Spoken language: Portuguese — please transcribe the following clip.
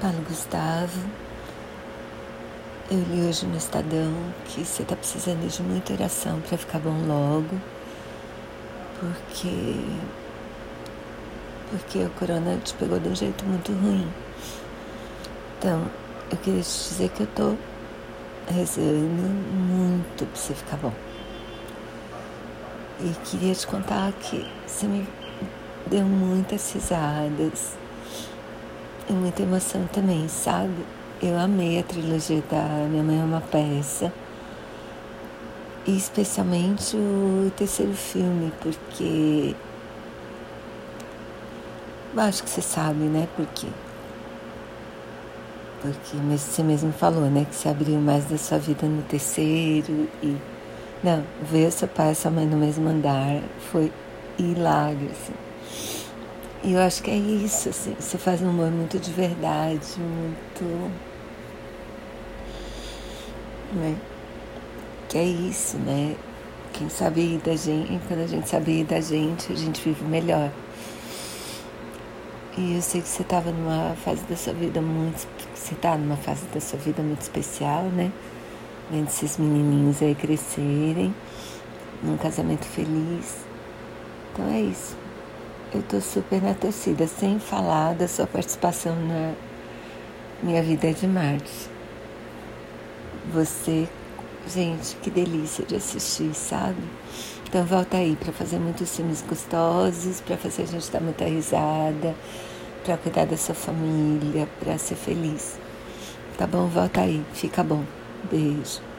Paulo Gustavo. Eu li hoje no Estadão que você está precisando de muita oração para ficar bom logo, porque porque o corona te pegou de um jeito muito ruim. Então, eu queria te dizer que eu tô rezando muito para você ficar bom. E queria te contar que você me deu muitas risadas e muita emoção também, sabe? Eu amei a trilogia da Minha Mãe é uma Peça. E especialmente o terceiro filme, porque. Acho que você sabe, né? Porque mas você mesmo falou, né? Que você abriu mais da sua vida no terceiro e. Não, ver seu pai e sua mãe no mesmo andar foi hilário, assim. E eu acho que é isso, assim, você faz um humor muito de verdade, muito. Né? Que é isso, né? Quem sabe ir da gente, quando a gente sabe ir da gente, a gente vive melhor. E eu sei que você estava numa fase da sua vida muito. Você está numa fase da sua vida muito especial, né? Vendo esses menininhos aí crescerem, num casamento feliz. Então é isso. Eu tô super na torcida, sem falar da sua participação na Minha Vida é de Marte. Você, gente, que delícia de assistir, sabe? Então volta aí para fazer muitos filmes gostosos, para fazer a gente dar muita risada, para cuidar da sua família, para ser feliz. Tá bom? Volta aí, fica bom. Beijo.